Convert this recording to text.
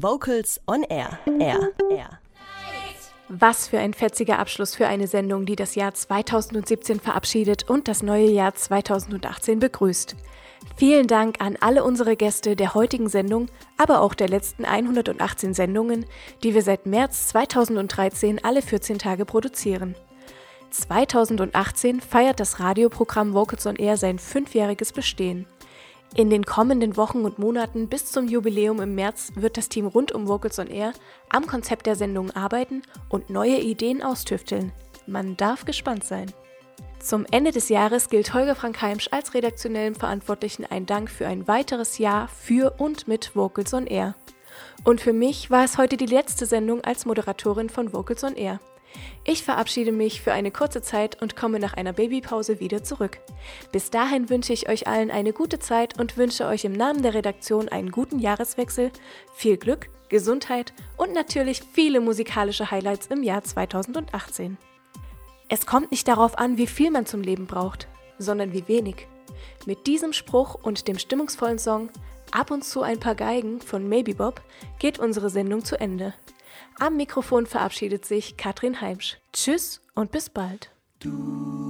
Vocals on Air. Air. Air. Was für ein fetziger Abschluss für eine Sendung, die das Jahr 2017 verabschiedet und das neue Jahr 2018 begrüßt. Vielen Dank an alle unsere Gäste der heutigen Sendung, aber auch der letzten 118 Sendungen, die wir seit März 2013 alle 14 Tage produzieren. 2018 feiert das Radioprogramm Vocals on Air sein fünfjähriges Bestehen. In den kommenden Wochen und Monaten bis zum Jubiläum im März wird das Team rund um Vocals on Air am Konzept der Sendung arbeiten und neue Ideen austüfteln. Man darf gespannt sein. Zum Ende des Jahres gilt Holger Frank Heimsch als redaktionellem Verantwortlichen ein Dank für ein weiteres Jahr für und mit Vocals on Air. Und für mich war es heute die letzte Sendung als Moderatorin von Vocals on Air. Ich verabschiede mich für eine kurze Zeit und komme nach einer Babypause wieder zurück. Bis dahin wünsche ich euch allen eine gute Zeit und wünsche euch im Namen der Redaktion einen guten Jahreswechsel, viel Glück, Gesundheit und natürlich viele musikalische Highlights im Jahr 2018. Es kommt nicht darauf an, wie viel man zum Leben braucht, sondern wie wenig. Mit diesem Spruch und dem stimmungsvollen Song Ab und zu ein paar Geigen von Maybe Bob geht unsere Sendung zu Ende. Am Mikrofon verabschiedet sich Katrin Heimsch. Tschüss und bis bald. Du